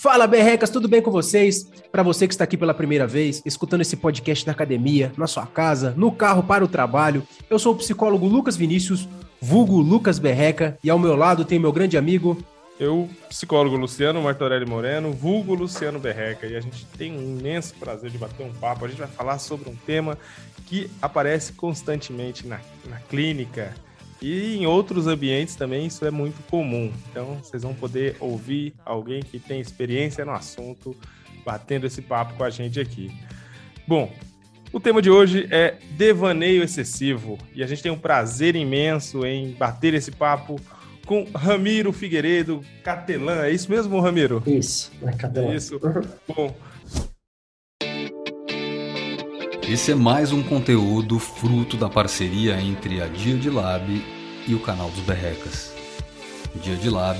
Fala, berrecas, tudo bem com vocês? Para você que está aqui pela primeira vez, escutando esse podcast na academia, na sua casa, no carro para o trabalho, eu sou o psicólogo Lucas Vinícius, vulgo Lucas Berreca, e ao meu lado tem meu grande amigo... Eu, psicólogo Luciano Martorelli Moreno, vulgo Luciano Berreca, e a gente tem um imenso prazer de bater um papo. A gente vai falar sobre um tema que aparece constantemente na, na clínica, e em outros ambientes também isso é muito comum. Então vocês vão poder ouvir alguém que tem experiência no assunto batendo esse papo com a gente aqui. Bom, o tema de hoje é devaneio excessivo e a gente tem um prazer imenso em bater esse papo com Ramiro Figueiredo, Catelã. É isso mesmo, Ramiro? Isso, é Catelã. Isso. Bom, Esse é mais um conteúdo fruto da parceria entre a Dia de Lab e o canal dos Berrecas. Dia de Lab,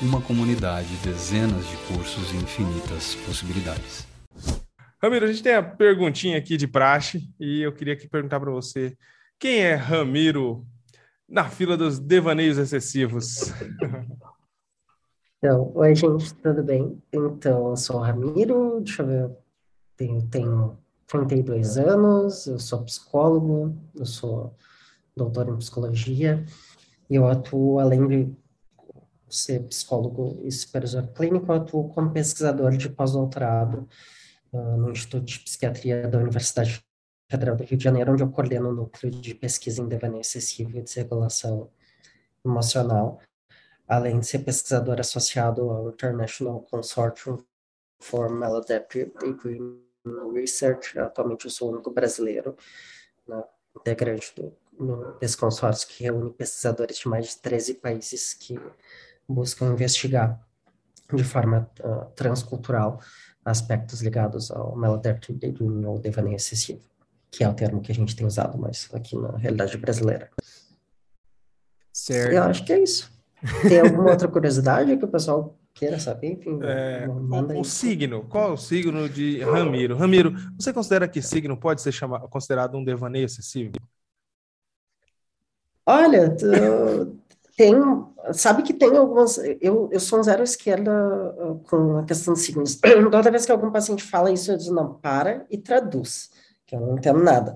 uma comunidade, dezenas de cursos e infinitas possibilidades. Ramiro, a gente tem a perguntinha aqui de praxe e eu queria aqui perguntar para você: quem é Ramiro na fila dos devaneios excessivos? Então, oi, gente, tudo bem? Então, eu sou o Ramiro, deixa eu ver, tenho, tenho 32 anos, eu sou psicólogo, eu sou doutor em psicologia, e eu atuo, além de ser psicólogo e supervisor clínico, eu atuo como pesquisador de pós-doutorado uh, no Instituto de Psiquiatria da Universidade Federal do Rio de Janeiro, onde eu coordeno o núcleo de pesquisa em devaneio excessivo e desregulação emocional, além de ser pesquisador associado ao International Consortium for Maladaptive Agreement Research, atualmente eu sou o único brasileiro né, integrante do, no, desse consórcio que reúne pesquisadores de mais de 13 países que buscam investigar de forma uh, transcultural aspectos ligados ao maladaptive daydreaming ou devaneio excessivo, que é o termo que a gente tem usado mais aqui na realidade brasileira. Certo. Eu acho que é isso. Tem alguma outra curiosidade que o pessoal queira saber, enfim, É, o, o signo, qual é o signo de Ramiro? Ramiro, você considera que signo pode ser chamado, considerado um devaneio excessivo? Olha, tem, sabe que tem algumas, eu, eu sou um zero esquerda uh, com a questão de signos. Toda vez que algum paciente fala isso, eu digo, não, para e traduz, que eu não entendo nada.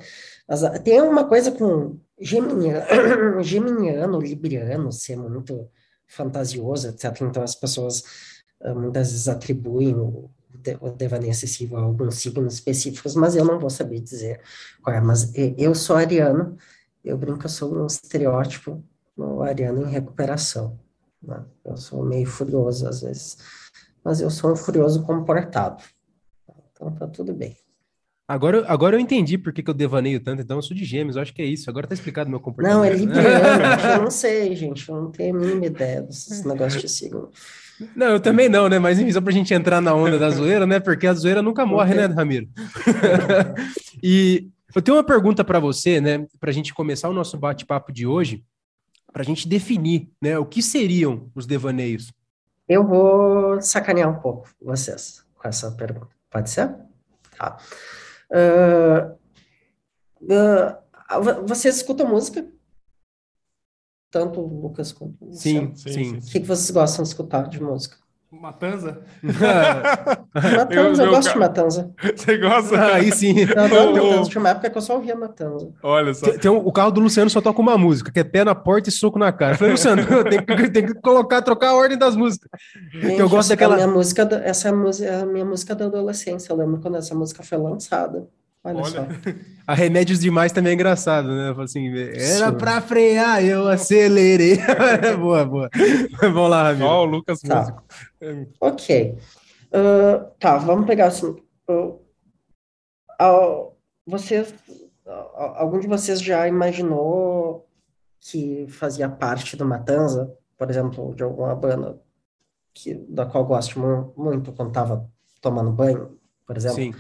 Mas uh, tem uma coisa com geminiano, geminiano, libriano, ser muito fantasioso, etc. Então as pessoas uh, muitas vezes atribuem o, o devaneio excessivo a alguns signos específicos, mas eu não vou saber dizer qual é. Mas eh, eu sou ariano, eu brinco eu sou um estereótipo no ariano em recuperação. né? Eu sou meio furioso às vezes, mas eu sou um furioso comportado. Então tá tudo bem. Agora, agora eu entendi por que, que eu devaneio tanto, então eu sou de gêmeos, eu acho que é isso. Agora tá explicado meu comportamento. Não, é libriano, eu não sei, gente, eu não tenho a mínima ideia desses negócios de signo. Não, eu também não, né? Mas enfim, só pra gente entrar na onda da zoeira, né? Porque a zoeira nunca morre, né, Ramiro? e eu tenho uma pergunta para você, né? Pra gente começar o nosso bate-papo de hoje, pra gente definir, né? O que seriam os devaneios? Eu vou sacanear um pouco vocês com essa pergunta. Pode ser? Tá. Ah, ah, vo- vocês escutam música? Tanto o Lucas quanto o Luciano. Sim, Sim, sim. O que que vocês gostam de escutar de música? Matanza? Matanza, eu eu- gosto de Matanza. Você gosta? Ah, Aí sim. Eu adoro. Matanza. Tinha uma época que eu só ouvia Matanza. Olha só. Tem, tem um- o carro do Luciano só toca uma música, que é pé na porta e soco na cara. Eu falei, Luciano, tem que, tem que colocar, trocar a ordem das músicas. Gente, eu gosto essa daquela- a minha música, essa é a música, é a minha música da adolescência. Eu lembro quando essa música foi lançada. Olha, Olha. só. A Remédios Demais também é engraçado, né? Eu falo Assim, era Sim. pra frear, eu acelerei. boa, boa. Vamos lá, Ramiro. Ó, o Lucas Tá. Músico. Ok. Ah, tá, vamos pegar assim. vocês, ah, algum de vocês já imaginou que fazia parte do Matanza, por exemplo, de alguma banda que, da qual eu gosto mu- muito quando estava tomando banho, por exemplo? Sim.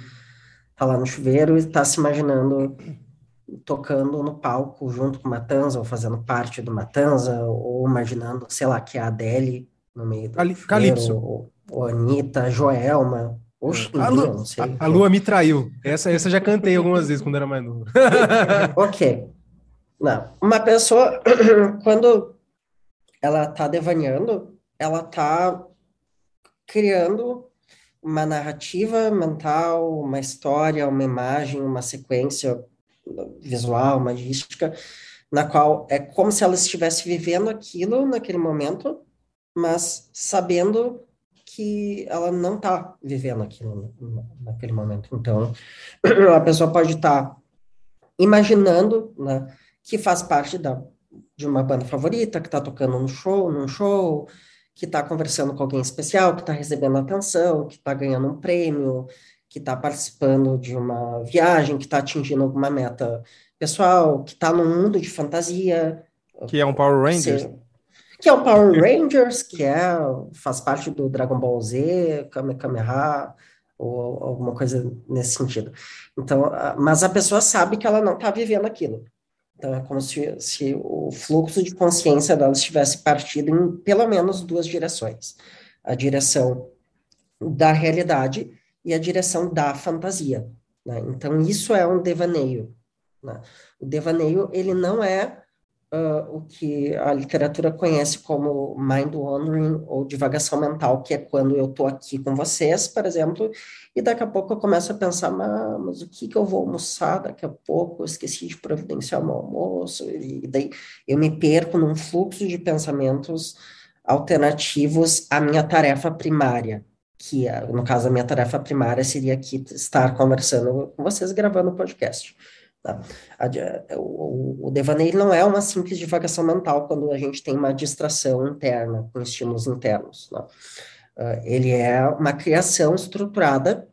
Tá lá no chuveiro e tá se imaginando tocando no palco junto com Matanza, ou fazendo parte do Matanza, ou imaginando, sei lá, que é a Adele no meio do Cali- Calypso. ou, ou a Anitta, Joelma, ou A, Xinguinha, Lu- não sei. a- a lua me traiu. Essa, essa eu já cantei algumas vezes quando era mais novo. Ok. Não. Uma pessoa, quando ela tá devaneando, ela tá criando uma narrativa mental, uma história, uma imagem, uma sequência visual, magística, na qual é como se ela estivesse vivendo aquilo naquele momento, mas sabendo que ela não está vivendo aquilo naquele momento. Então, a pessoa pode estar tá imaginando né, que faz parte da, de uma banda favorita, que está tocando num show, num show, que está conversando com alguém especial, que está recebendo atenção, que está ganhando um prêmio, que está participando de uma viagem, que está atingindo alguma meta pessoal, que está num mundo de fantasia. Que é um Power Rangers. que é o Power Rangers, que é, faz parte do Dragon Ball Z, Kamehameha, ou alguma coisa nesse sentido. Então, mas a pessoa sabe que ela não está vivendo aquilo. Então, é como se, se o fluxo de consciência dela estivesse partido em pelo menos duas direções. A direção da realidade e a direção da fantasia. Né? Então, isso é um devaneio. Né? O devaneio, ele não é uh, o que a literatura conhece como mind wandering ou divagação mental, que é quando eu estou aqui com vocês, por exemplo, e daqui a pouco eu começo a pensar, mas, o que, que eu vou almoçar daqui a pouco? Eu esqueci de providenciar meu almoço, e daí eu me perco num fluxo de pensamentos alternativos à minha tarefa primária, que no caso a minha tarefa primária seria aqui estar conversando com vocês gravando o podcast. Tá? A, o, o devaneio não é uma simples divagação mental quando a gente tem uma distração interna, com estímulos internos. Uh, ele é uma criação estruturada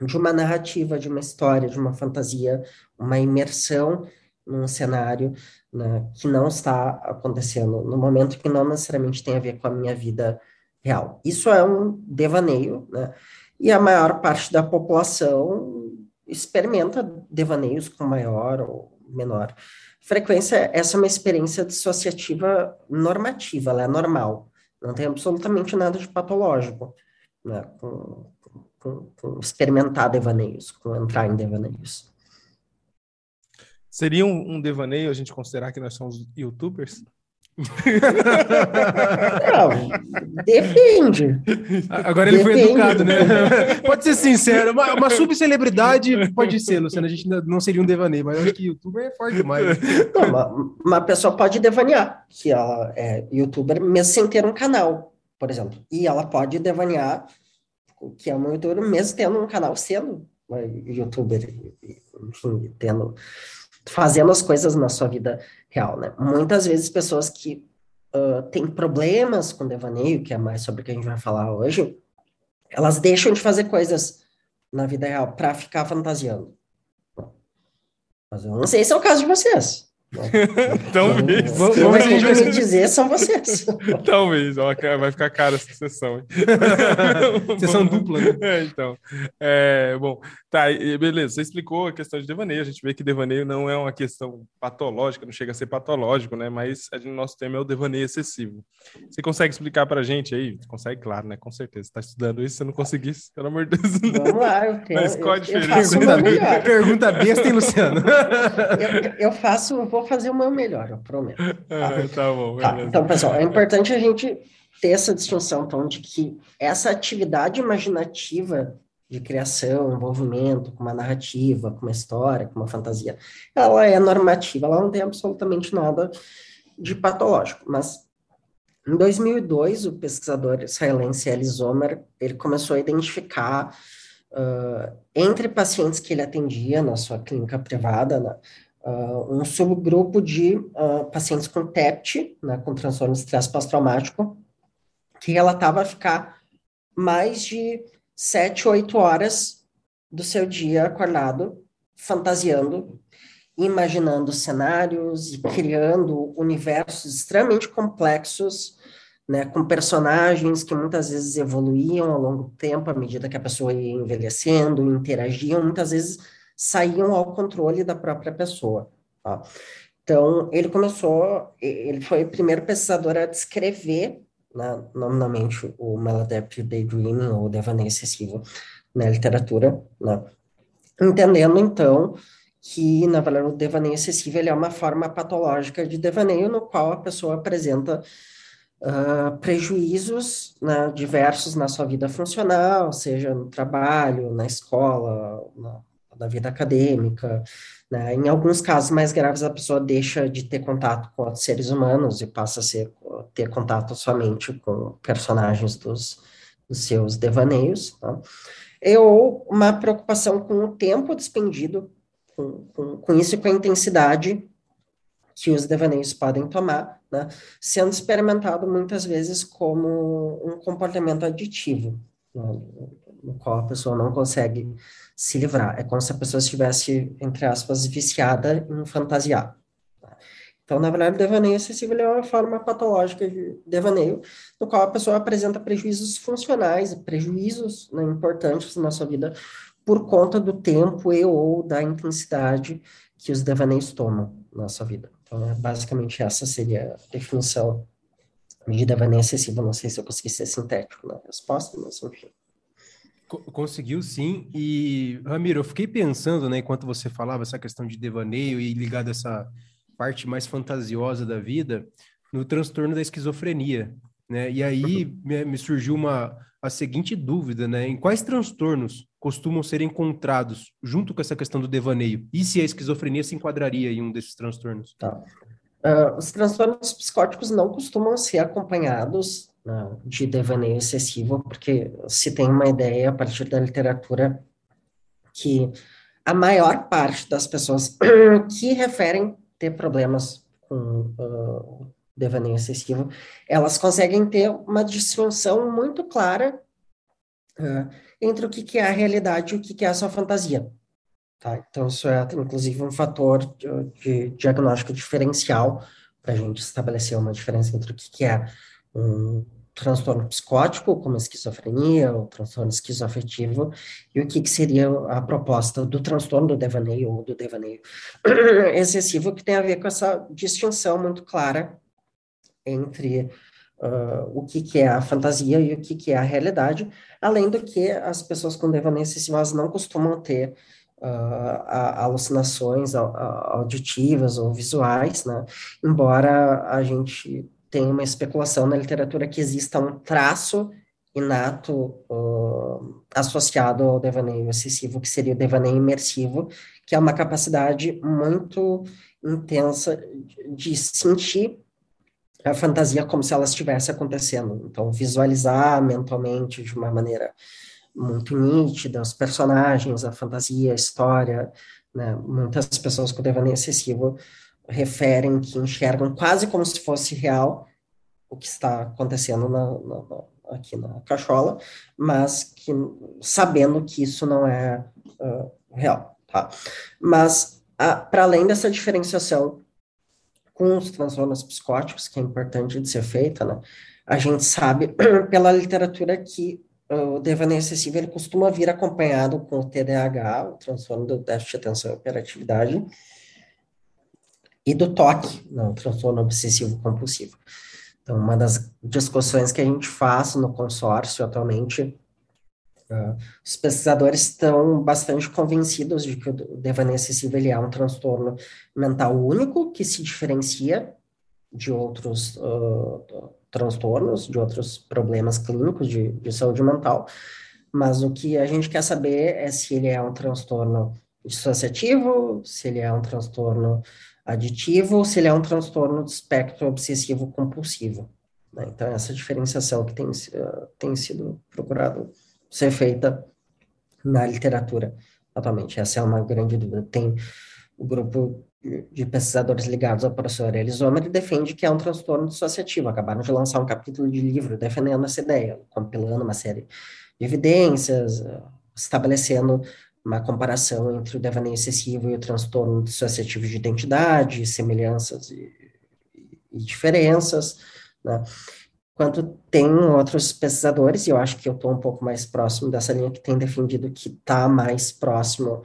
de uma narrativa, de uma história, de uma fantasia, uma imersão num cenário né, que não está acontecendo no momento que não necessariamente tem a ver com a minha vida real. Isso é um devaneio, né? E a maior parte da população experimenta devaneios com maior ou menor frequência. Essa é uma experiência dissociativa normativa, ela é normal. Não tem absolutamente nada de patológico né, com, com, com experimentar devaneios, com entrar em devaneios. Seria um, um devaneio a gente considerar que nós somos youtubers? Não, depende. Agora ele depende. foi educado, né? Pode ser sincero, uma, uma subcelebridade pode ser, Luciano. A gente não seria um devaneio, mas eu acho que youtuber é forte demais. Não, uma, uma, pessoa pode devanear, que ela é youtuber mesmo sem ter um canal, por exemplo. E ela pode devanear, que é uma youtuber mesmo tendo um canal, sendo uma youtuber, enfim, tendo fazendo as coisas na sua vida real, né? Muitas vezes pessoas que uh, têm problemas com devaneio, que é mais sobre o que a gente vai falar hoje, elas deixam de fazer coisas na vida real para ficar fantasiando. Mas eu não sei se é o caso de vocês. Talvez. Vamos, vamos me dizer são vocês. Talvez. Vai ficar cara essa sessão. sessão dupla, né? É, então. É, bom, tá, beleza. Você explicou a questão de devaneio. A gente vê que devaneio não é uma questão patológica, não chega a ser patológico, né? Mas o nosso tema é o devaneio excessivo. Você consegue explicar pra gente aí? Consegue, claro, né? Com certeza. Você tá estudando isso, você não conseguisse, pelo amor de Deus. Vamos lá, eu tenho. Mas qual a diferença? Pergunta, pergunta besta, hein, Luciano? eu, eu faço, vou fazer o meu melhor, eu prometo. Tá, tá bom. Tá, então, pessoal, é importante a gente ter essa distinção, então, de que essa atividade imaginativa de criação, envolvimento com uma narrativa, com uma história, com uma fantasia, ela é normativa, ela não tem absolutamente nada de patológico, mas em 2002, o pesquisador israelense Eli Zomer, ele começou a identificar uh, entre pacientes que ele atendia na sua clínica privada, né, uh, um subgrupo de uh, pacientes com TEPT, né, com transtorno de estresse pós-traumático, que relatava ficar mais de sete, oito horas do seu dia acordado, fantasiando, imaginando cenários e criando universos extremamente complexos, né, com personagens que muitas vezes evoluíam ao longo do tempo, à medida que a pessoa ia envelhecendo, interagiam, muitas vezes saíam ao controle da própria pessoa. Tá? Então, ele começou, ele foi o primeiro pesquisador a descrever, né, nominalmente, o maladaptive daydreaming, ou devaneio excessivo, na literatura, né? entendendo, então, que, na verdade, o devaneio excessivo é uma forma patológica de devaneio no qual a pessoa apresenta uh, prejuízos né, diversos na sua vida funcional, seja no trabalho, na escola, na, na vida acadêmica. Né? Em alguns casos mais graves, a pessoa deixa de ter contato com outros seres humanos e passa a ser, ter contato somente com personagens dos, dos seus devaneios. Tá? Ou uma preocupação com o tempo despendido com, com, com isso e com a intensidade que os devaneios podem tomar, né, sendo experimentado muitas vezes como um comportamento aditivo, né, no qual a pessoa não consegue se livrar. É como se a pessoa estivesse, entre aspas, viciada em fantasiar. Então, na verdade, o devaneio excessivo é uma forma patológica de devaneio, no qual a pessoa apresenta prejuízos funcionais, prejuízos né, importantes na sua vida, por conta do tempo e ou da intensidade que os devaneios tomam na sua vida. Então, é, basicamente, essa seria a definição de devaneio excessivo. Não sei se eu consegui ser sintético na resposta, mas enfim. Conseguiu sim. E, Ramiro, eu fiquei pensando, né, enquanto você falava essa questão de devaneio e ligado a essa parte mais fantasiosa da vida, no transtorno da esquizofrenia, né? E aí uhum. me, me surgiu uma a seguinte dúvida, né? Em quais transtornos costumam ser encontrados junto com essa questão do devaneio? E se a esquizofrenia se enquadraria em um desses transtornos? Tá. Uh, os transtornos psicóticos não costumam ser acompanhados uh, de devaneio excessivo, porque se tem uma ideia a partir da literatura que a maior parte das pessoas que referem ter problemas com uh, devaneio excessivo, elas conseguem ter uma distinção muito clara uh, entre o que, que é a realidade e o que, que é a sua fantasia. Tá? Então, isso é, inclusive, um fator de, de diagnóstico diferencial para a gente estabelecer uma diferença entre o que, que é um transtorno psicótico, como a esquizofrenia, ou transtorno esquizoafetivo, e o que, que seria a proposta do transtorno do devaneio ou do devaneio excessivo, que tem a ver com essa distinção muito clara entre uh, o que, que é a fantasia e o que, que é a realidade, além do que as pessoas com devaneio excessivo não costumam ter uh, alucinações auditivas ou visuais, né? embora a gente tenha uma especulação na literatura que exista um traço inato uh, associado ao devaneio excessivo, que seria o devaneio imersivo, que é uma capacidade muito intensa de sentir a fantasia como se ela estivesse acontecendo. Então, visualizar mentalmente de uma maneira muito nítida os personagens, a fantasia, a história. Né? Muitas pessoas com devaneio excessivo referem que enxergam quase como se fosse real o que está acontecendo na, na, aqui na cachola, mas que sabendo que isso não é uh, real. Tá? Mas, para além dessa diferenciação com os transtornos psicóticos, que é importante de ser feita, né? A gente sabe pela literatura que o devaneio excessivo ele costuma vir acompanhado com o TDAH, o transtorno do déficit de atenção e hiperatividade, e do TOC, não, o transtorno obsessivo compulsivo. Então, uma das discussões que a gente faz no consórcio atualmente Uh, os pesquisadores estão bastante convencidos de que o devaneio excessivo ele é um transtorno mental único que se diferencia de outros uh, transtornos, de outros problemas clínicos de, de saúde mental, mas o que a gente quer saber é se ele é um transtorno dissociativo, se ele é um transtorno aditivo, ou se ele é um transtorno do espectro obsessivo compulsivo. Né? Então, essa diferenciação que tem, uh, tem sido procurado ser feita na literatura atualmente. Essa é uma grande dúvida. Tem o grupo de pesquisadores ligados ao professor Elisomer que defende que é um transtorno dissociativo. Acabaram de lançar um capítulo de livro defendendo essa ideia, compilando uma série de evidências, estabelecendo uma comparação entre o devaneio excessivo e o transtorno dissociativo de identidade, semelhanças e, e diferenças, né? quanto tem outros pesquisadores, e eu acho que eu estou um pouco mais próximo dessa linha que tem defendido que está mais próximo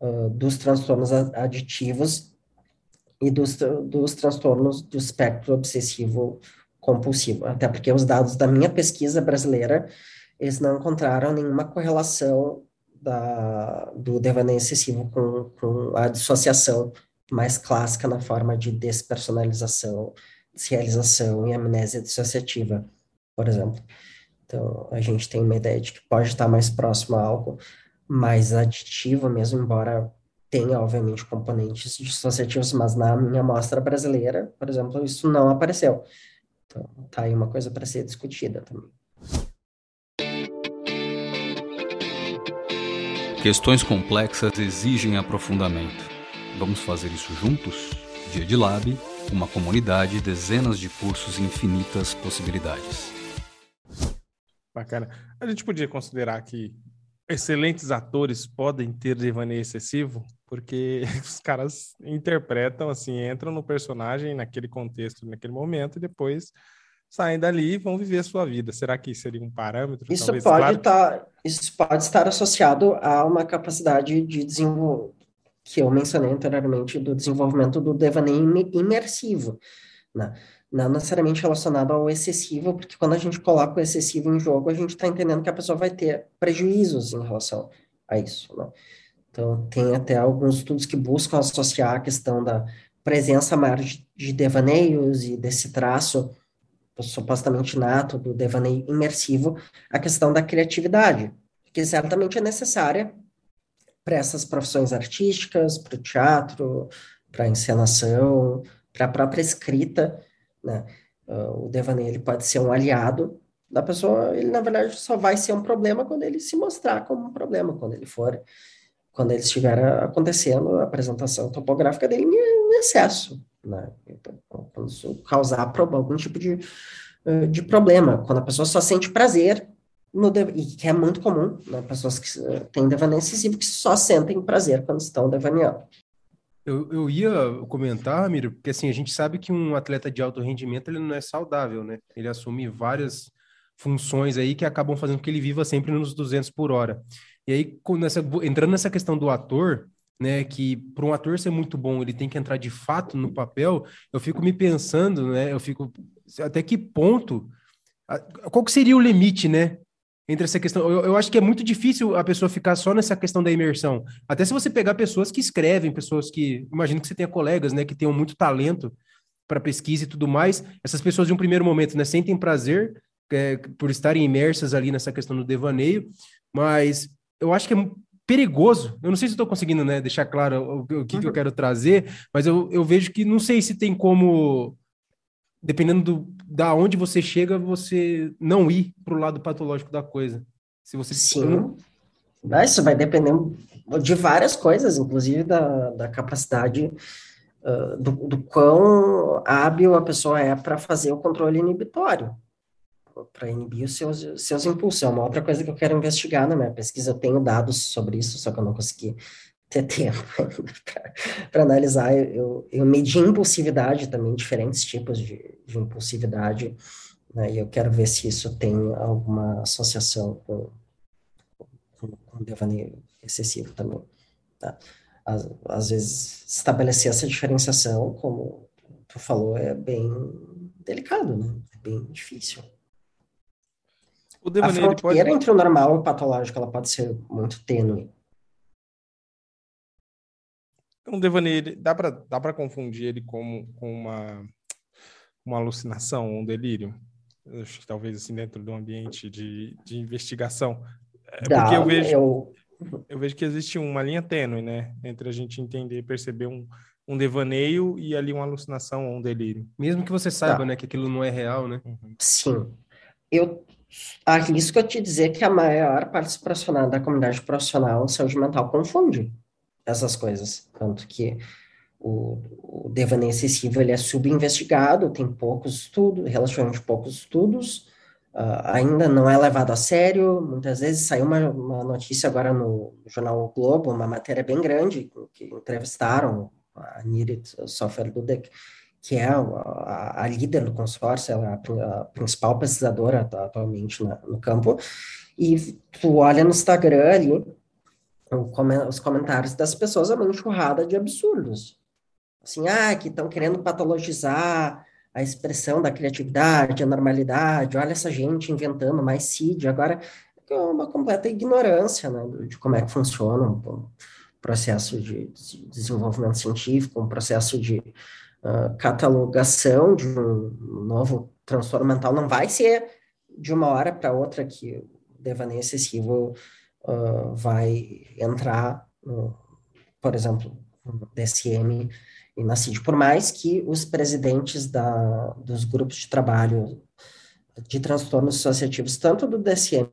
uh, dos transtornos aditivos e dos, dos transtornos do espectro obsessivo compulsivo, até porque os dados da minha pesquisa brasileira, eles não encontraram nenhuma correlação da, do devaneio excessivo com, com a dissociação mais clássica na forma de despersonalização desrealização e amnésia dissociativa, por exemplo. Então, a gente tem uma ideia de que pode estar mais próximo a algo mais aditivo mesmo, embora tenha, obviamente, componentes dissociativos, mas na minha amostra brasileira, por exemplo, isso não apareceu. Então, tá aí uma coisa para ser discutida também. Questões complexas exigem aprofundamento. Vamos fazer isso juntos? Dia de Lab, uma comunidade, dezenas de cursos e infinitas possibilidades. Bacana. A gente podia considerar que excelentes atores podem ter devaneio excessivo, porque os caras interpretam, assim, entram no personagem naquele contexto, naquele momento, e depois saem dali e vão viver a sua vida. Será que seria um parâmetro? Isso pode claro? tá, isso pode estar associado a uma capacidade de desenvolver, que eu mencionei anteriormente, do desenvolvimento do devaneio imersivo, né? Não necessariamente relacionado ao excessivo, porque quando a gente coloca o excessivo em jogo, a gente está entendendo que a pessoa vai ter prejuízos em relação a isso, né? Então, tem até alguns estudos que buscam associar a questão da presença maior de devaneios e desse traço supostamente nato do devaneio imersivo, a questão da criatividade, que certamente é necessária para essas profissões artísticas, para o teatro, para a encenação, para a própria escrita, né? Uh, o devaneio ele pode ser um aliado da pessoa, ele na verdade só vai ser um problema quando ele se mostrar como um problema, quando ele for, quando ele estiver acontecendo a apresentação topográfica dele em excesso, né? Então, quando isso causar algum tipo de, eh, de problema, quando a pessoa só sente prazer, no e que é muito comum, né? pessoas que eh, têm devaneio excessivo que só sentem prazer quando estão devaneando. Eu, eu ia comentar, Ramiro, porque assim, a gente sabe que um atleta de alto rendimento ele não é saudável, né? Ele assume várias funções aí que acabam fazendo com que ele viva sempre nos 200 por hora. E aí, entrando nessa questão do ator, né, que para um ator ser muito bom, ele tem que entrar de fato no papel, eu fico me pensando, né, eu fico até que ponto, qual que seria o limite, né, entre essa questão, eu, eu acho que é muito difícil a pessoa ficar só nessa questão da imersão, até se você pegar pessoas que escrevem, pessoas que, imagino que você tenha colegas, né, que tenham muito talento para pesquisa e tudo mais, essas pessoas de um primeiro momento, né, sentem prazer é, por estarem imersas ali nessa questão do devaneio, mas eu acho que é perigoso. Eu não sei se estou conseguindo né, deixar claro o, o que, uhum. que, eu uhum. quero trazer, mas eu, eu vejo que não sei se tem como, dependendo do, da onde você chega, você não ir para o lado patológico da coisa. Se você Sim. Isso vai depender de várias coisas, inclusive da, da capacidade uh, do, do quão hábil a pessoa é para fazer o controle inibitório para inibir os seus, seus impulsos. É uma outra coisa que eu quero investigar na minha pesquisa. Eu tenho dados sobre isso, só que eu não consegui ter tempo para analisar. Eu, eu medi impulsividade também, diferentes tipos de, de impulsividade, né, e eu quero ver se isso tem alguma associação com, com, com devaneio excessivo também. Tá? Às, às vezes, estabelecer essa diferenciação, como tu falou, é bem delicado, né? É bem difícil. O devaneio, a fronteira pode... entre o normal e o patológico ela pode ser muito tênue. Um devaneio, dá para dá para confundir ele com, com uma, uma alucinação, um delírio? Acho que talvez assim dentro do ambiente de, de investigação. É dá, porque eu vejo, eu... eu vejo que existe uma linha tênue, né? Entre a gente entender, perceber um, um devaneio e ali uma alucinação ou um delírio. Mesmo que você saiba, tá. né, que aquilo não é real, né? Sim. Eu arrisco a te dizer que a maior parte profissional da comunidade profissional de saúde mental confunde essas coisas. Tanto que o, o devaneio excessivo ele é subinvestigado, tem poucos estudos, relativamente poucos estudos, uh, ainda não é levado a sério. Muitas vezes saiu uma, uma notícia agora no jornal o Globo, uma matéria bem grande, que entrevistaram a Nirit Sofer Dudek, que é a, a líder do consórcio, ela é a, a principal pesquisadora atualmente na, no campo, e tu olha no Instagram ali, os comentários das pessoas é uma enxurrada de absurdos. Assim, ah, que estão querendo patologizar a expressão da criatividade, a normalidade, olha essa gente inventando mais CID, agora é uma completa ignorância né, de como é que funciona um processo de desenvolvimento científico, um processo de catalogação de um novo transtorno mental não vai ser de uma hora para outra que o devaneio excessivo uh, vai entrar, no, por exemplo, no DSM e na CID, por mais que os presidentes da, dos grupos de trabalho de transtornos associativos, tanto do DSM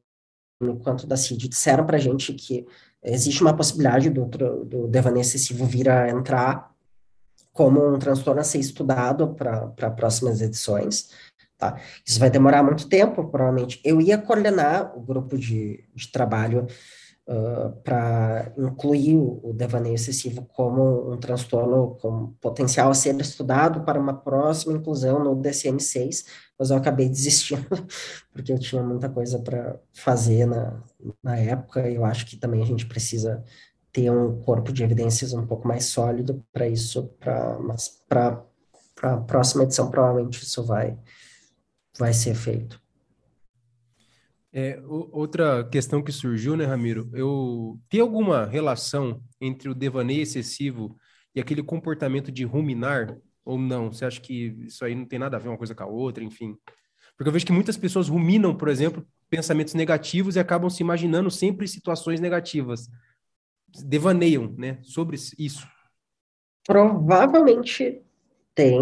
quanto da CID, disseram para a gente que existe uma possibilidade do, do devaneio excessivo vir a entrar como um transtorno a ser estudado para próximas edições. Tá? Isso vai demorar muito tempo, provavelmente. Eu ia coordenar o grupo de, de trabalho uh, para incluir o, devaneio excessivo como um transtorno com potencial a ser estudado para uma próxima inclusão no DCM-6, mas eu acabei desistindo, porque eu tinha muita coisa para fazer na, na época, e eu acho que também a gente precisa ter um corpo de evidências um pouco mais sólido para isso, pra, mas para a próxima edição provavelmente isso vai, vai ser feito. É, outra questão que surgiu, né, Ramiro? Eu tem alguma relação entre o devaneio excessivo e aquele comportamento de ruminar ou não? Você acha que isso aí não tem nada a ver uma coisa com a outra, enfim? Porque eu vejo que muitas pessoas ruminam, por exemplo, pensamentos negativos e acabam se imaginando sempre situações negativas. Devaneiam, né, sobre isso. Provavelmente tem,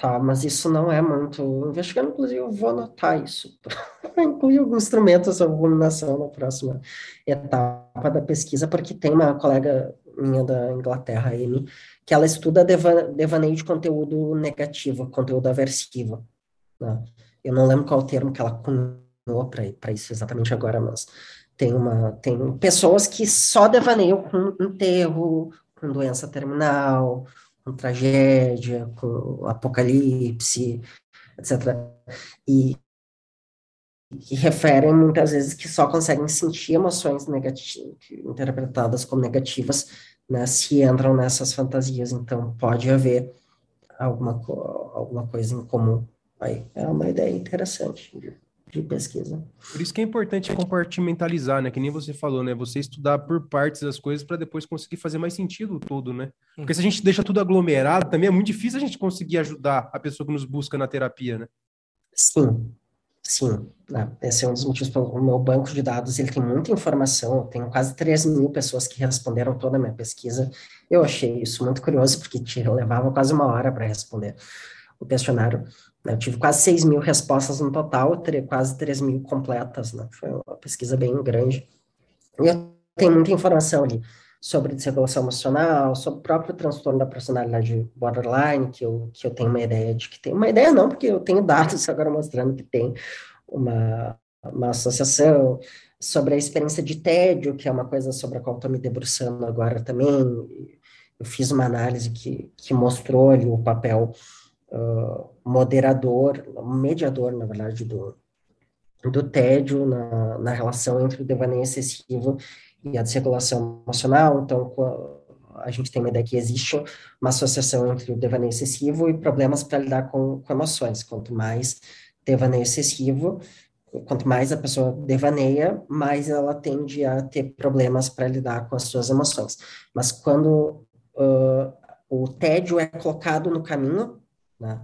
Tá, mas isso não é muito investigando, inclusive eu vou anotar isso para incluir algum instrumento sobre ruminação na próxima etapa da pesquisa, porque tem uma colega minha da Inglaterra, Amy, que ela estuda devaneio de conteúdo negativo, conteúdo aversivo. Né? Eu não lembro qual o termo que ela cunhou para isso exatamente agora, mas tem uma tem pessoas que só devaneiam com enterro, com doença terminal, com tragédia, com apocalipse, etc. E, que referem muitas vezes que só conseguem sentir emoções negativas, interpretadas como negativas, né, se entram nessas fantasias. Então, pode haver alguma, alguma coisa em comum. Aí é uma ideia interessante de pesquisa. Por isso que é importante compartimentalizar, né? Que nem você falou, né? Você estudar por partes as coisas para depois conseguir fazer mais sentido todo, né? Porque se a gente deixa tudo aglomerado, também é muito difícil a gente conseguir ajudar a pessoa que nos busca na terapia, né? Sim, sim. Né? Esse é um dos motivos pelo meu banco de dados, ele tem muita informação, eu tenho quase 3 mil pessoas que responderam toda a minha pesquisa. Eu achei isso muito curioso, porque levava quase uma hora para responder o questionário. Né? Eu tive quase 6 mil respostas no total, quase 3 mil completas, né? Foi uma pesquisa bem grande. E eu tenho muita informação ali sobre desregulação emocional, sobre o próprio transtorno da personalidade borderline, que eu, que eu tenho uma ideia de que tem. Uma ideia não, porque eu tenho dados agora mostrando que tem uma, uma associação, sobre a experiência de tédio, que é uma coisa sobre a qual estou me debruçando agora também. Eu fiz uma análise que, que mostrou ali o papel moderador, mediador, na verdade, do, do tédio na, na relação entre o devaneio excessivo e a desregulação emocional. Então, a gente tem uma ideia que existe uma associação entre o devaneio excessivo e problemas para lidar com, com emoções. Quanto mais devaneio excessivo, quanto mais a pessoa devaneia, mais ela tende a ter problemas para lidar com as suas emoções. Mas quando uh, o tédio é colocado no caminho, né?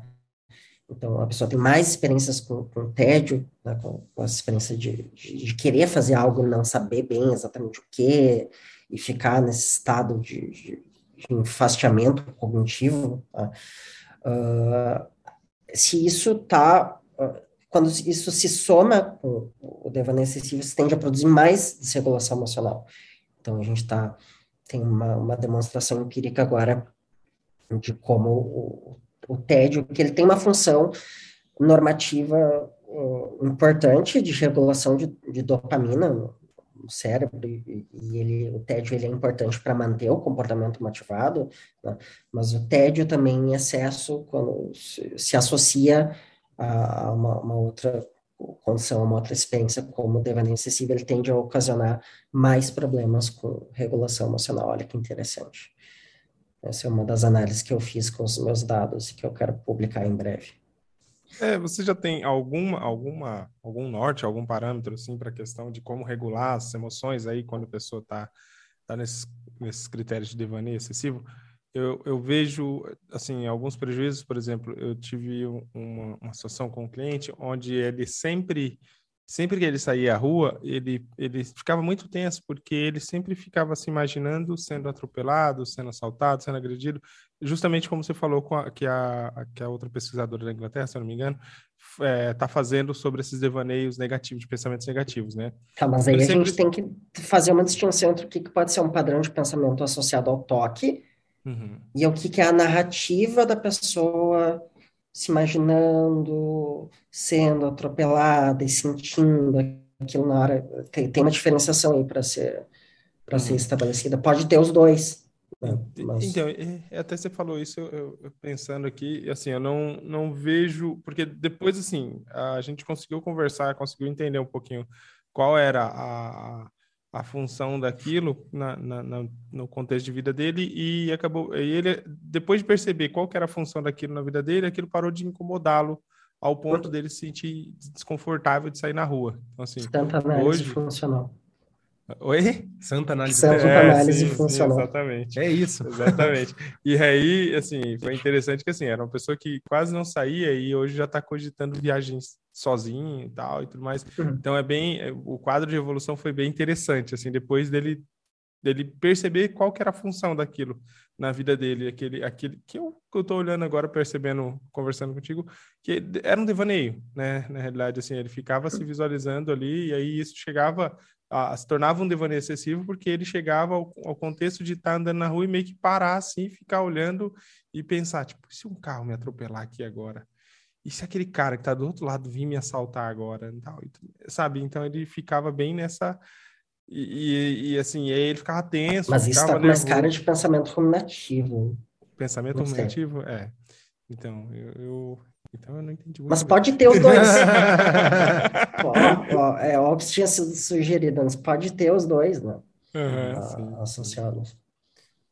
Então, a pessoa tem mais experiências com, com tédio, né, com, com a experiência de, de, de, querer fazer algo e não saber bem exatamente o que, e ficar nesse estado de, de, de enfastiamento cognitivo. Uh, se isso está. Uh, quando isso se soma com o devaneio excessivo, se tende a produzir mais desregulação emocional. Então, a gente tá, tem uma, uma demonstração empírica agora de como o, o tédio, que ele tem uma função normativa uh, importante de regulação de, de dopamina no, cérebro e, ele, o tédio ele é importante para manter o comportamento motivado, né? mas o tédio também em excesso quando se, se associa a uma, uma, outra condição, uma outra experiência como devaneio excessivo, ele tende a ocasionar mais problemas com regulação emocional. Olha que interessante. Essa é uma das análises que eu fiz com os meus dados e que eu quero publicar em breve. É, você já tem alguma, alguma, algum norte, algum parâmetro assim para a questão de como regular as emoções aí quando a pessoa está tá nesses, nesses critérios de devaneio excessivo? eu, eu vejo, assim, alguns prejuízos, por exemplo, eu tive uma, uma situação com um cliente onde ele sempre sempre que ele saía à rua, ele, ele ficava muito tenso, porque ele sempre ficava se imaginando sendo atropelado, sendo assaltado, sendo agredido, justamente como você falou com a, que, a, que a outra pesquisadora da Inglaterra, se eu não me engano, está é, tá fazendo sobre esses devaneios negativos, de pensamentos negativos, né? Tá, mas aí ele a sempre... gente tem que fazer uma distinção entre o que, que pode ser um padrão de pensamento associado ao toque uhum. e o que, que é a narrativa da pessoa se imaginando sendo atropelada e sentindo aquilo na hora. Tem, tem uma diferenciação aí para ser para uhum. ser estabelecida. Pode ter os dois. Né? Mas... Então, até você falou isso, eu, eu, pensando aqui, assim, eu não, não vejo, porque depois, assim, a gente conseguiu conversar, conseguiu entender um pouquinho qual era a, a função daquilo na, na, na, no contexto de vida dele e acabou e ele depois de perceber qual era a função daquilo na vida dele aquilo parou de incomodá-lo ao ponto dele se sentir desconfortável de sair na rua. Então assim Tanta hoje funcional Oi? Santa análise, Santa é, análise sim, funcional. Sim, exatamente. É isso. Exatamente. E aí, assim, foi interessante que, assim, era uma pessoa que quase não saía e hoje já está cogitando viagens sozinho e tal e tudo mais. Uhum. Então, é bem... É, o quadro de evolução foi bem interessante, assim, depois dele dele perceber qual que era a função daquilo na vida dele, aquele, aquele que eu, que eu tô olhando agora, percebendo, conversando contigo, que era um devaneio, né? Na realidade, assim, ele ficava se visualizando ali e aí isso chegava a, se tornava um devaneio excessivo porque ele chegava ao, ao contexto de estar tá andando na rua e meio que parar assim, ficar olhando e pensar, tipo, se um carro me atropelar aqui agora? E se aquele cara que está do outro lado vir me assaltar agora? E tal, sabe? Então ele ficava bem nessa e, e, e, assim, aí ele ficava tenso. Mas isso está com mais cara de pensamento ruminativo. Pensamento ruminativo? É. Então, eu, eu, então eu não entendi. Mas bem. pode ter os dois. ó, ó, é óbvio que tinha sido sugerido, mas pode ter os dois, né? Uhum, associados.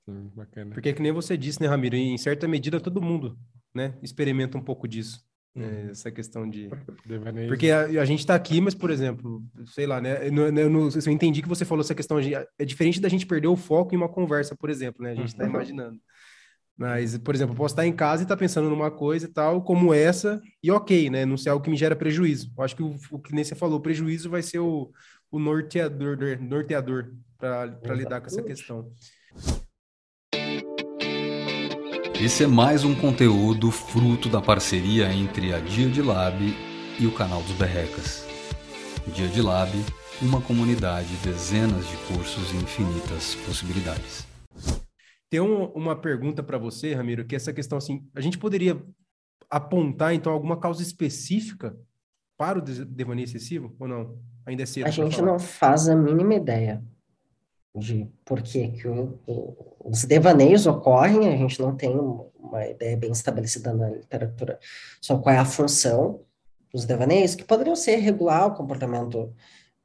Sim, bacana. Porque que nem você disse, né, Ramiro? Em certa medida todo mundo, né, experimenta um pouco disso. Né, uhum. essa questão de. Devaneio. Porque a, a gente está aqui, mas, por exemplo, sei lá, né? Eu, eu, eu, eu, entendi que você falou essa questão de. É diferente da gente perder o foco em uma conversa, por exemplo, né? A gente está uhum. imaginando. Mas, por exemplo, eu posso estar em casa e estar pensando numa coisa e tal, como essa, e ok, né? Não ser algo que me gera prejuízo. Eu acho que o, o que nem você falou, o prejuízo vai ser o, o norteador, norteador para lidar com essa questão. Esse é mais um conteúdo fruto da parceria entre a Dia de Lab e o canal dos Berrecas. Dia de Lab, uma comunidade, dezenas de cursos e infinitas possibilidades. Tem um, uma pergunta para você, Ramiro, que é essa questão assim, a gente poderia apontar então alguma causa específica para o devaneio excessivo ou não? Ainda é cedo. A gente falar. não faz a mínima ideia de por que, que o, o, os devaneios ocorrem, a gente não tem uma ideia bem estabelecida na literatura sobre qual é a função dos devaneios, que poderiam ser regular o comportamento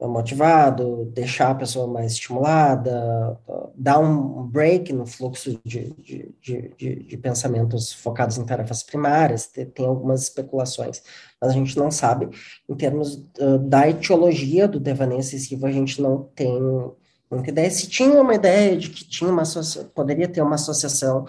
motivado, deixar a pessoa mais estimulada, dar um break no fluxo de, de, de, de pensamentos focados em tarefas primárias, tem algumas especulações, mas a gente não sabe. Em termos uh, da etiologia do devaneio excessivo, a gente não tem muita ideia. Se tinha uma ideia de que tinha uma poderia ter uma associação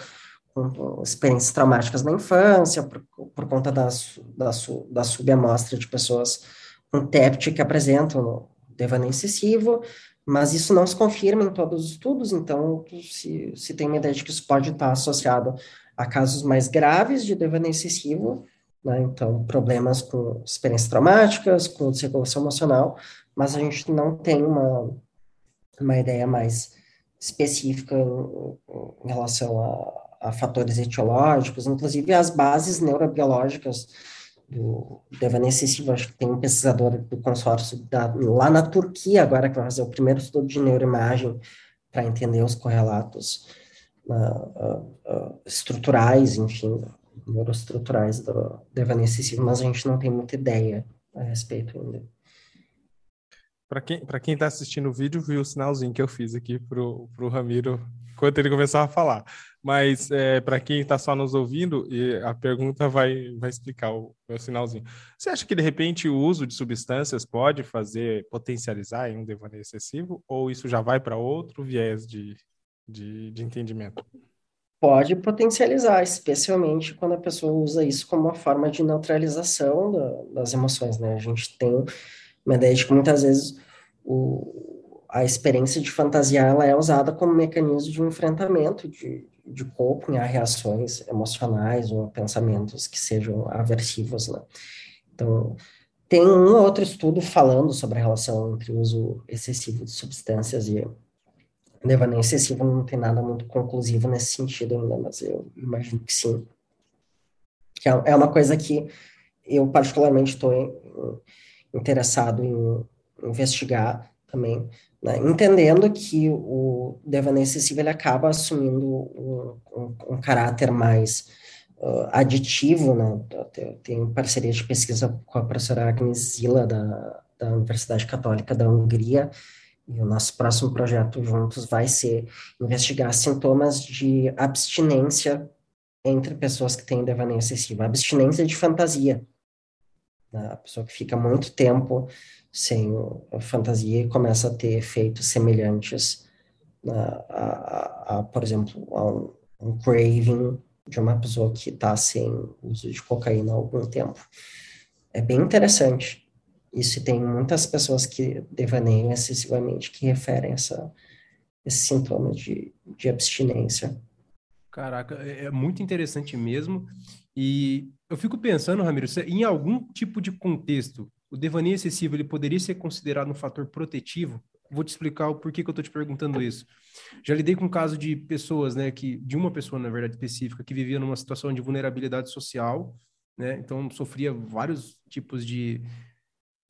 com experiências traumáticas na infância, por, por conta das, da, da subamostra de pessoas com TEPT que apresentam devaneio excessivo, mas isso não se confirma em todos os estudos, então se, se tem uma ideia de que isso pode estar associado a casos mais graves de devaneio excessivo, né, então problemas com experiências traumáticas, com desregulação emocional, mas a gente não tem uma, uma ideia mais específica em, em relação a, a fatores etiológicos, inclusive as bases neurobiológicas do devaneio excessivo, acho que tem um pesquisador do consórcio da, lá na Turquia agora que vai fazer o primeiro estudo de neuroimagem para entender os correlatos uh, uh, estruturais, enfim, neuroestruturais do devaneio excessivo, mas a gente não tem muita ideia a respeito ainda. Para quem para está assistindo o vídeo, viu o sinalzinho que eu fiz aqui pro pro Ramiro enquanto ele começava a falar. Mas é, para quem está só nos ouvindo, a pergunta vai, vai explicar o, sinalzinho. Você acha que de repente o uso de substâncias pode fazer potencializar em um devaneio excessivo? Ou isso já vai para outro viés de, de, de entendimento? pode potencializar, especialmente quando a pessoa usa isso como uma forma de neutralização da, das emoções, né? A gente tem uma ideia de que muitas vezes o, a experiência de fantasia ela é usada como mecanismo de enfrentamento de, de corpo a reações emocionais ou pensamentos que sejam aversivos, né? Então, tem um outro estudo falando sobre a relação entre o uso excessivo de substâncias e devaneio excessivo, não tem nada muito conclusivo nesse sentido ainda, mas eu imagino que sim. Que é, é uma coisa que eu particularmente estou interessado em investigar também, né? entendendo que o devaneio excessivo ele acaba assumindo um, um, um caráter mais uh, aditivo, né? Eu tenho parceria de pesquisa com a professora Agnes Zila, da, da Universidade Católica da Hungria, e o nosso próximo projeto juntos vai ser investigar sintomas de abstinência entre pessoas que têm devaneio excessivo, abstinência de fantasia. Né? A pessoa que fica muito tempo sem fantasia começa a ter efeitos semelhantes né, a, a, a, por exemplo, a um, um craving de uma pessoa que está sem uso de cocaína há algum tempo. É bem interessante. Isso tem muitas pessoas que devaneiam excessivamente que referem essa, esse sintoma de, de abstinência. Caraca, é, é muito interessante mesmo. E eu fico pensando, Ramiro, em algum tipo de contexto o devaneio excessivo ele poderia ser considerado um fator protetivo? Vou te explicar o porquê que eu estou te perguntando isso. Já lidei com um caso de pessoas, né, que de uma pessoa na verdade específica que vivia numa situação de vulnerabilidade social, né? Então sofria vários tipos de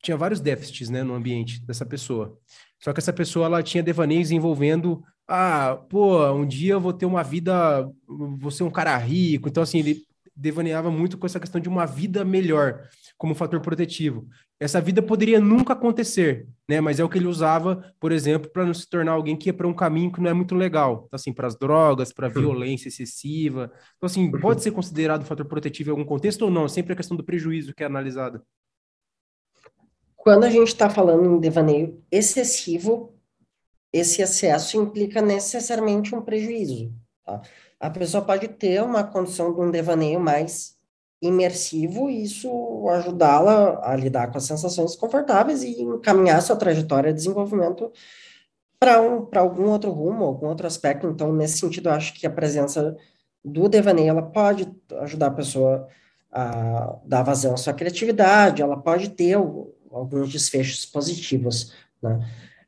tinha vários déficits, né, no ambiente dessa pessoa. Só que essa pessoa ela tinha devaneios envolvendo ah, pô, um dia eu vou ter uma vida, vou ser um cara rico. Então assim, ele devaneava muito com essa questão de uma vida melhor como fator protetivo. Essa vida poderia nunca acontecer, né? Mas é o que ele usava, por exemplo, para não se tornar alguém que ia para um caminho que não é muito legal, então, assim, para as drogas, para violência excessiva. Então, assim, pode ser considerado fator protetivo em algum contexto ou não? Sempre a questão do prejuízo que é analisada. Quando a gente está falando em devaneio excessivo, esse excesso implica necessariamente um prejuízo. Tá? A pessoa pode ter uma condição de um devaneio mais imersivo e isso ajudá-la a lidar com as sensações desconfortáveis e encaminhar sua trajetória de desenvolvimento para um, algum outro rumo, algum outro aspecto. Então, nesse sentido, eu acho que a presença do devaneio ela pode ajudar a pessoa a dar vazão à sua criatividade, ela pode ter alguns desfechos positivos, né?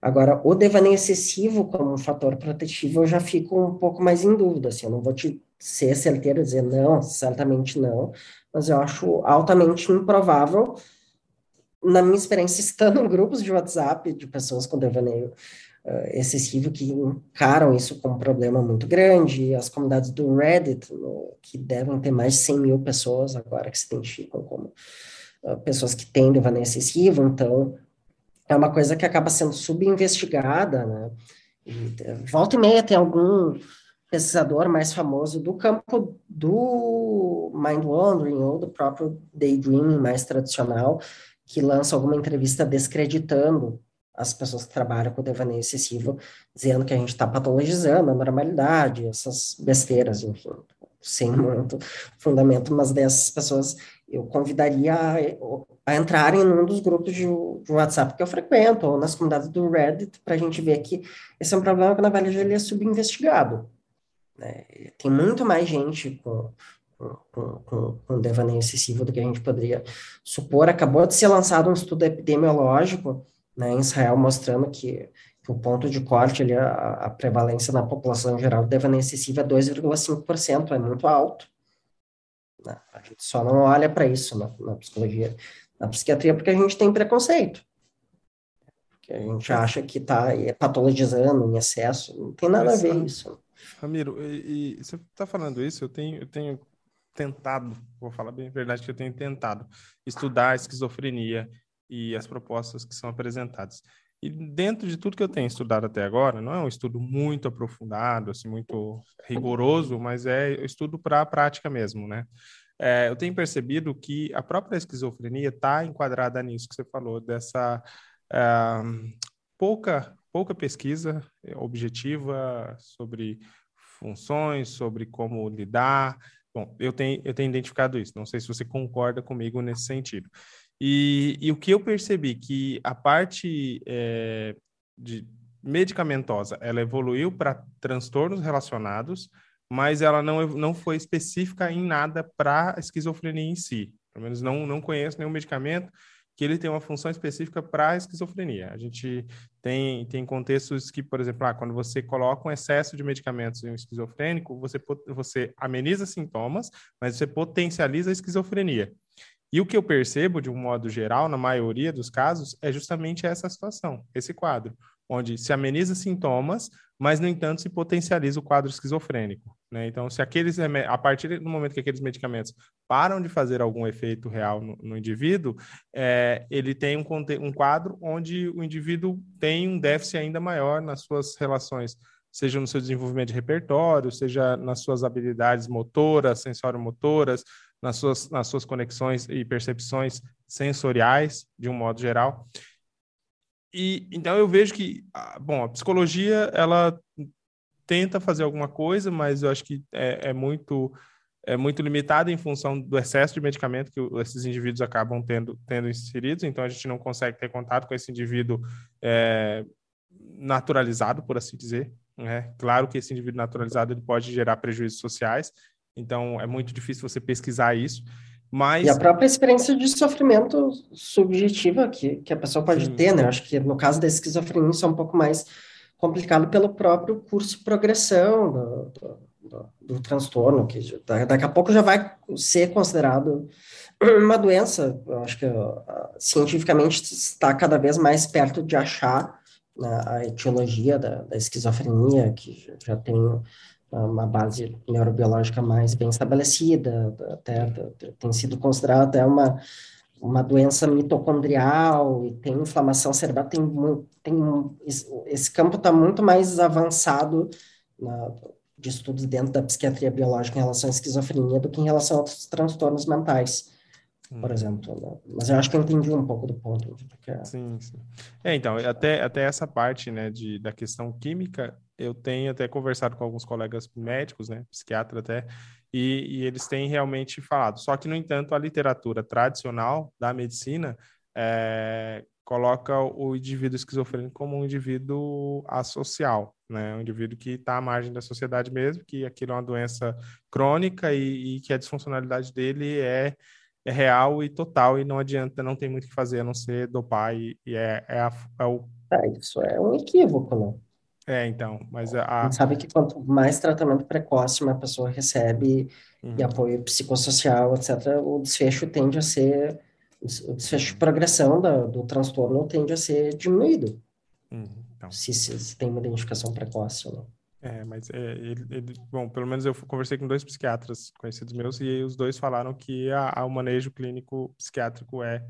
Agora, o devaneio excessivo como um fator protetivo, eu já fico um pouco mais em dúvida, assim, eu não vou te ser certeiro dizer não, certamente não, mas eu acho altamente improvável, na minha experiência, estando em grupos de WhatsApp de pessoas com devaneio uh, excessivo que encaram isso como um problema muito grande, as comunidades do Reddit, no, que devem ter mais de 100 mil pessoas agora que se identificam como uh, pessoas que têm devaneio excessivo, então é uma coisa que acaba sendo subinvestigada, né? E, eh, volta e meia tem algum pesquisador mais famoso do campo do mind wandering ou do próprio daydreaming mais tradicional, que lança alguma entrevista descreditando as pessoas que trabalham com devaneio excessivo, dizendo que a gente está patologizando a normalidade, essas besteiras, enfim, sem muito fundamento, mas dessas pessoas eu convidaria a, a entrarem num dos grupos de, de, WhatsApp que eu frequento, ou nas comunidades do Reddit, para a gente ver que esse é um problema que, na verdade, ele é subinvestigado. Né? Tem muito mais gente com, com, com, com devaneio excessivo do que a gente poderia supor. Acabou de ser lançado um estudo epidemiológico né, em Israel mostrando que, o ponto de corte, ali, a, a prevalência na população geral de devaneio excessivo é 2,5%, é muito alto. Né? A gente só não olha para isso na, na psicologia, na psiquiatria, porque a gente tem preconceito que a gente acha que está patologizando em excesso, não tem nada Mas, a ver isso. Ramiro, e, e você está falando isso, eu tenho, eu tenho tentado, vou falar bem a verdade que eu tenho tentado estudar a esquizofrenia e as propostas que são apresentadas. E dentro de tudo que eu tenho estudado até agora, não é um estudo muito aprofundado, assim, muito rigoroso, mas é estudo para a prática mesmo, né? É, eu tenho percebido que a própria esquizofrenia está enquadrada nisso que você falou, dessa uh, pouca pouca pesquisa objetiva sobre funções, sobre como lidar. Bom, eu tenho, eu tenho identificado isso. Não sei se você concorda comigo nesse sentido. E, e o que eu percebi que a parte é, de medicamentosa, ela evoluiu para transtornos relacionados, mas ela não, não foi específica em nada para esquizofrenia em si. Pelo menos não, não conheço nenhum medicamento que ele tem uma função específica para esquizofrenia. A gente tem, tem contextos que, por exemplo, ah, quando você coloca um excesso de medicamentos em um esquizofrênico, você, você ameniza sintomas, mas você potencializa a esquizofrenia. E o que eu percebo, de um modo geral, na maioria dos casos, é justamente essa situação, esse quadro onde se ameniza sintomas, mas, no entanto, se potencializa o quadro esquizofrênico. Né? Então, se aqueles, a partir do momento que aqueles medicamentos param de fazer algum efeito real no, no indivíduo, é, ele tem um, um quadro onde o indivíduo tem um déficit ainda maior nas suas relações, seja no seu desenvolvimento de repertório, seja nas suas habilidades motoras, sensório-motoras, nas suas, nas suas conexões e percepções sensoriais, de um modo geral. E então eu vejo que, bom, a psicologia ela tenta fazer alguma coisa, mas eu acho que é, é muito é muito limitada em função do excesso de medicamento que esses indivíduos acabam tendo, tendo inseridos, então a gente não consegue ter contato com esse indivíduo é, naturalizado, por assim dizer. Né? Claro que esse indivíduo naturalizado ele pode gerar prejuízos sociais, então é muito difícil você pesquisar isso. Mas... E a própria experiência de sofrimento subjetiva que, que a pessoa pode Sim. ter, né? Acho que no caso da esquizofrenia isso é um pouco mais complicado pelo próprio curso de progressão do, do, do, do transtorno, que daqui a pouco já vai ser considerado uma doença. Eu acho que uh, cientificamente está cada vez mais perto de achar né, a etiologia da, da esquizofrenia, que já tem uma base neurobiológica mais bem estabelecida, até tem sido considerada até uma, uma doença mitocondrial e tem inflamação cerebral, tem, tem esse campo está muito mais avançado na, de estudos dentro da psiquiatria biológica em relação à esquizofrenia do que em relação a outros transtornos mentais por hum. exemplo. Né? Mas eu acho que eu entendi um pouco do ponto. É... Sim, sim. É, então, até, até essa parte né, de, da questão química, eu tenho até conversado com alguns colegas médicos, né, psiquiatra até, e, e eles têm realmente falado. Só que, no entanto, a literatura tradicional da medicina é, coloca o indivíduo esquizofrênico como um indivíduo asocial, né? Um indivíduo que está à margem da sociedade mesmo, que aquilo é uma doença crônica e, e que a disfuncionalidade dele é é real e total e não adianta, não tem muito o que fazer a não ser dopar e, e é, é, a, é o... É, isso é um equívoco, né? É, então, mas a... A gente sabe que quanto mais tratamento precoce uma pessoa recebe uhum. e apoio psicossocial, etc., o desfecho tende a ser, o desfecho de progressão da, do transtorno tende a ser diminuído. Uhum, então. se, se, se, tem uma identificação precoce ou não. É, mas é, ele, ele, bom, pelo menos eu conversei com dois psiquiatras conhecidos meus e os dois falaram que a, a o manejo clínico psiquiátrico é,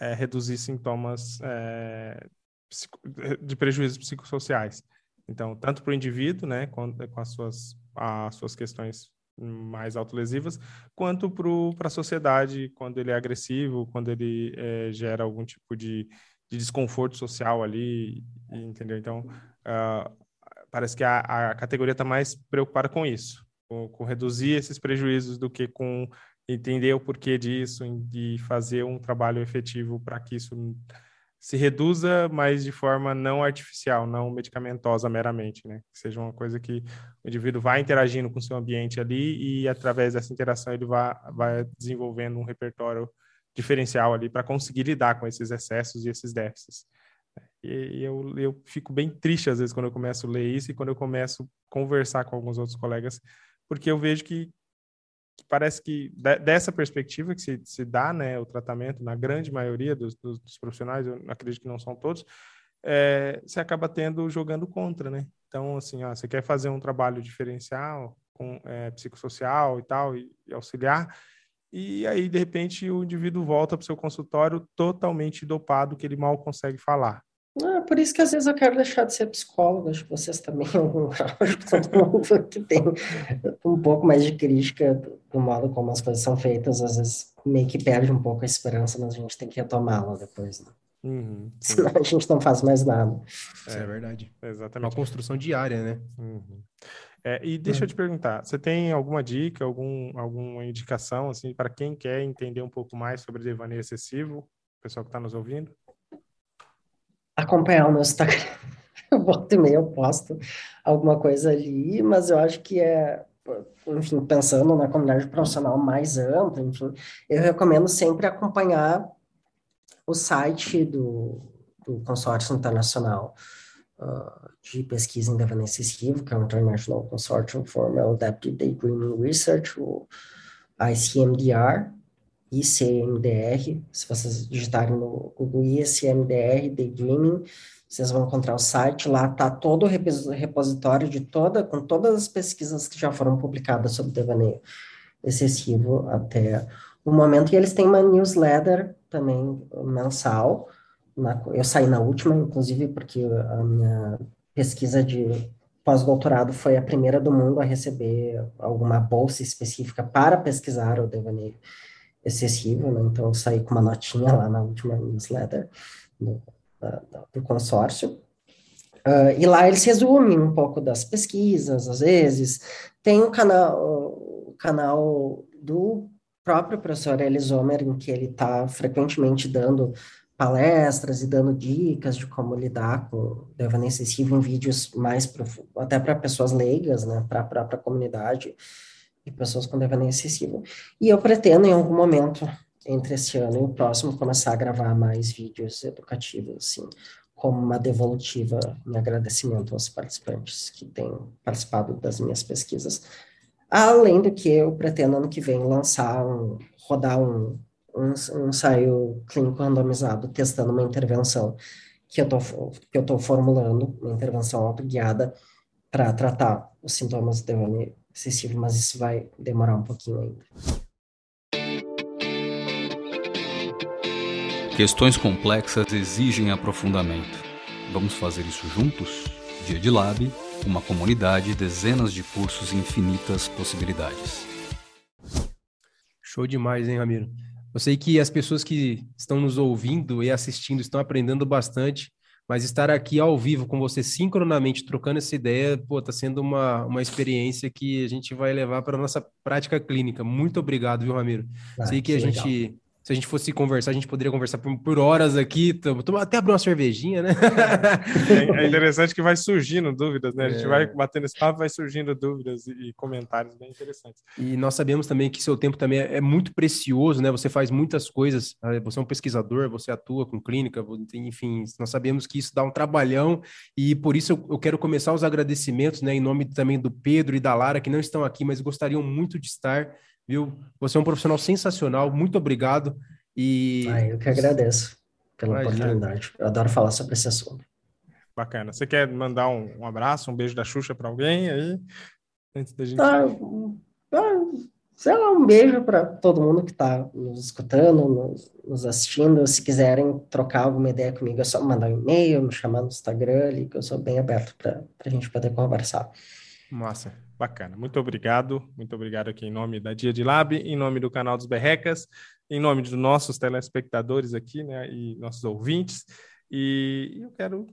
é reduzir sintomas é, de prejuízos psicossociais. Então, tanto para o indivíduo, né, com, com as suas, as suas questões mais autolesivas, quanto para a sociedade, quando ele é agressivo, quando ele é, gera algum tipo de, de desconforto social ali, entendeu? Então, uh, parece que a, a categoria está mais preocupada com isso, com, com, reduzir esses prejuízos do que com entender o porquê disso e fazer um trabalho efetivo para que isso se reduza, mas de forma não artificial, não medicamentosa meramente, né? Que seja uma coisa que o indivíduo vai interagindo com o seu ambiente ali e através dessa interação ele vai desenvolvendo um repertório diferencial ali para conseguir lidar com esses excessos e esses déficits. E, eu, eu fico bem triste às vezes quando eu começo a ler isso e quando eu começo a conversar com alguns outros colegas, porque eu vejo que parece que dessa perspectiva que se, se dá né, o tratamento, na grande maioria dos, dos, dos profissionais, eu acredito que não são todos, é, você acaba tendo jogando contra, né? Então, assim, ó, você quer fazer um trabalho diferencial, com é, psicossocial e tal, e, e auxiliar, e aí, de repente, o indivíduo volta para o seu consultório totalmente dopado, que ele mal consegue falar. É por isso que às vezes eu quero deixar de ser psicólogo, acho que vocês também, acho que todo mundo que tem um pouco mais de crítica do modo como as coisas são feitas, às vezes meio que perde um pouco a esperança, mas a gente tem que retomá-la depois, né? Uhum, Senão a gente não faz mais nada. É, é verdade. Exatamente. Uma construção diária, né? Uhum. É, e deixa eu te perguntar, você tem alguma dica, algum, alguma indicação, assim, para quem quer entender um pouco mais sobre devaneio excessivo, o pessoal que está nos ouvindo? Acompanhar o meu Instagram. Volta e meia eu posto alguma coisa ali, mas eu acho que é, enfim, pensando na comunidade profissional mais ampla, enfim, eu recomendo sempre acompanhar o site do, do consórcio internacional, uh, de pesquisa em devaneio excessivo, que é o International Consortium for Maladaptive Daydreaming Research, o ICMDR, ICMDR, se vocês digitarem no Google ICMDR Daydreaming, vocês vão encontrar o site, lá está todo o repositório de toda, com todas as pesquisas que já foram publicadas sobre devaneio excessivo até o momento, e eles têm uma newsletter também mensal, na, eu saí na última, inclusive, porque a minha pesquisa de pós-doutorado foi a primeira do mundo a receber alguma bolsa específica para pesquisar o devaneio excessivo, né? Então, eu saí com uma notinha lá na última newsletter do, do consórcio. Uh, e lá eles resumem um pouco das pesquisas, às vezes. Tem o canal, o canal do próprio professor Elisomer, em que ele está frequentemente dando palestras e dando dicas de como lidar com devaneio excessivo em vídeos mais até para pessoas leigas, né, para a própria comunidade e pessoas com devaneio excessivo. E eu pretendo em algum momento entre esse ano e o próximo começar a gravar mais vídeos educativos, assim, como uma devolutiva em agradecimento aos participantes que têm participado das minhas pesquisas. Além do que eu pretendo ano que vem lançar um, rodar um um, um ensaio clínico randomizado testando uma intervenção que eu tô formulando, uma intervenção autoguiada para tratar os sintomas de excessivo, mas isso vai demorar um pouquinho ainda. Questões complexas exigem aprofundamento. Vamos fazer isso juntos? Dia de Lab, uma comunidade, dezenas de cursos e infinitas possibilidades. Show demais, hein, Ramiro? Eu sei que as pessoas que estão nos ouvindo e assistindo estão aprendendo bastante, mas estar aqui ao vivo com você, sincronamente, trocando essa ideia, pô, tá sendo uma, uma experiência que a gente vai levar para a nossa prática clínica. Muito obrigado, viu, Ramiro? Ah, sei que, que a legal. Se a gente fosse conversar, a gente poderia conversar por, por horas aqui, até abrir uma cervejinha, né? É, é, interessante que vai surgindo dúvidas, né? A gente é. vai batendo esse papo, vai surgindo dúvidas e, e, comentários bem interessantes. E nós sabemos também que seu tempo também é, é, muito precioso, né? Você faz muitas coisas, ah, você é um pesquisador, você atua com clínica, enfim, nós sabemos que isso dá um trabalhão e por isso eu, eu quero começar os agradecimentos, né? Em nome também do Pedro e da Lara, que não estão aqui, mas gostariam muito de estar viu? Você é um profissional sensacional, muito obrigado. E ah, eu que agradeço pela Imagina. oportunidade. Eu adoro falar sobre esse assunto. Bacana. Você quer mandar um, um abraço, um beijo da Xuxa para alguém aí? Antes da gente. Ah, sei lá, um beijo para todo mundo que está nos escutando, nos, nos, assistindo. Se quiserem trocar alguma ideia comigo, é só mandar um e-mail, me chamar no Instagram ali, que eu sou bem aberto para a gente poder conversar. Massa. Bacana. Muito obrigado. Muito obrigado aqui em nome da Dia de Lab, em nome do canal dos Berrecas, em nome dos nossos telespectadores aqui, né, e nossos ouvintes. E eu quero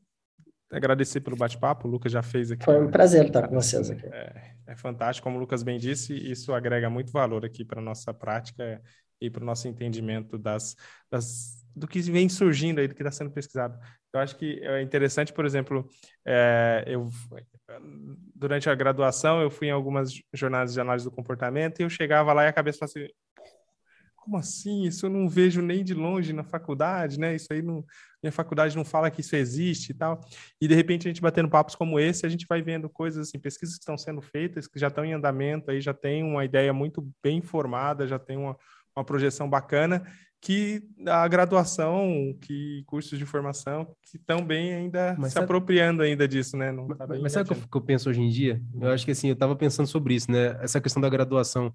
agradecer pelo bate-papo. O Lucas já fez aqui. Foi um prazer estar com vocês aqui. É, é fantástico, como o Lucas bem disse, isso agrega muito valor aqui para a nossa prática e para o nosso entendimento das, das, do que vem surgindo aí, do que está sendo pesquisado. Eu acho que é interessante, por exemplo, é, eu durante a graduação eu fui em algumas jornadas de análise do comportamento e eu chegava lá e a cabeça falava assim, como assim? Isso eu não vejo nem de longe na faculdade, né? Isso aí não, minha faculdade não fala que isso existe e tal. E de repente a gente batendo papos como esse, a gente vai vendo coisas assim, pesquisas que estão sendo feitas, que já estão em andamento, aí já tem uma ideia muito bem formada, já tem uma, uma projeção bacana que a graduação, que cursos de formação, que estão bem ainda mas se sabe, apropriando ainda disso, né? Não tá mas, mas sabe o que, que eu penso hoje em dia? Eu acho que assim, eu estava pensando sobre isso, né? Essa questão da graduação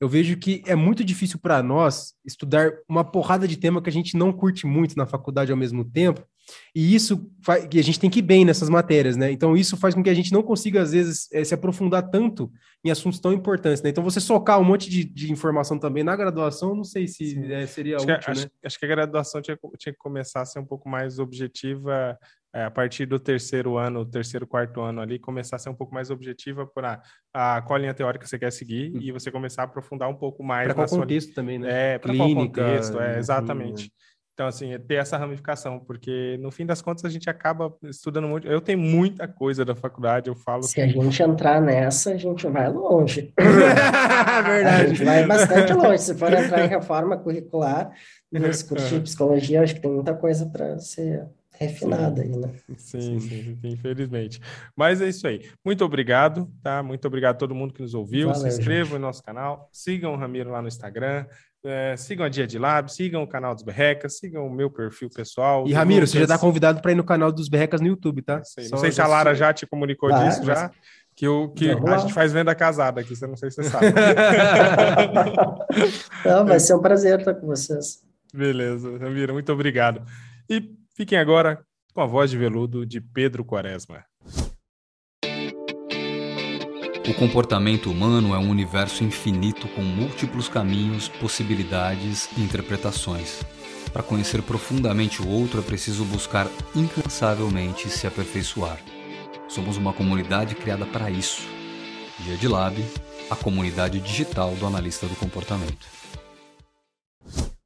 eu vejo que é muito difícil para nós estudar uma porrada de tema que a gente não curte muito na faculdade ao mesmo tempo, e isso faz que a gente tem que ir bem nessas matérias, né? Então isso faz com que a gente não consiga às vezes é, se aprofundar tanto em assuntos tão importantes, né? Então você socar um monte de, de informação também na graduação, não sei se é, seria acho útil, que, né? Acho, acho, que a graduação tinha, tinha que começar a ser um pouco mais objetiva é, a partir do terceiro ano, terceiro, quarto ano ali, começar a ser um pouco mais objetiva para a qual linha teórica você quer seguir hum. e você começar a aprofundar um pouco mais. Para qual contexto sua... também, né? É, para qual contexto, é, exatamente. Então, assim, é ter essa ramificação, porque no fim das contas a gente acaba estudando muito. Eu tenho muita coisa da faculdade, eu falo. Se que... a gente entrar nessa, a gente vai longe. Verdade. A gente vai bastante longe. Se for entrar em reforma curricular, nesse curso de psicologia, acho que tem muita coisa para ser refinada aí, né? Sim, sim, sim, infelizmente. Mas é isso aí. Muito obrigado, tá? Muito obrigado a todo mundo que nos ouviu. Valeu, Se inscrevam gente. no nosso canal, sigam o Ramiro lá no Instagram. É, sigam a Dia de Lab, sigam o canal dos Berrecas, sigam o meu perfil pessoal. E Ramiro, você já está convidado para ir no canal dos Berrecas no YouTube, tá? Sei. Não sei se a Lara já te comunicou ah, disso já. Que, o, que a gente faz venda casada aqui, você não sei se você sabe. não, vai ser um prazer estar com vocês. Beleza, Ramiro, muito obrigado. E fiquem agora com a voz de veludo de Pedro Quaresma. O comportamento humano é um universo infinito com múltiplos caminhos, possibilidades e interpretações. Para conhecer profundamente o outro é preciso buscar incansavelmente se aperfeiçoar. Somos uma comunidade criada para isso. Dia de Lab, a comunidade digital do analista do comportamento.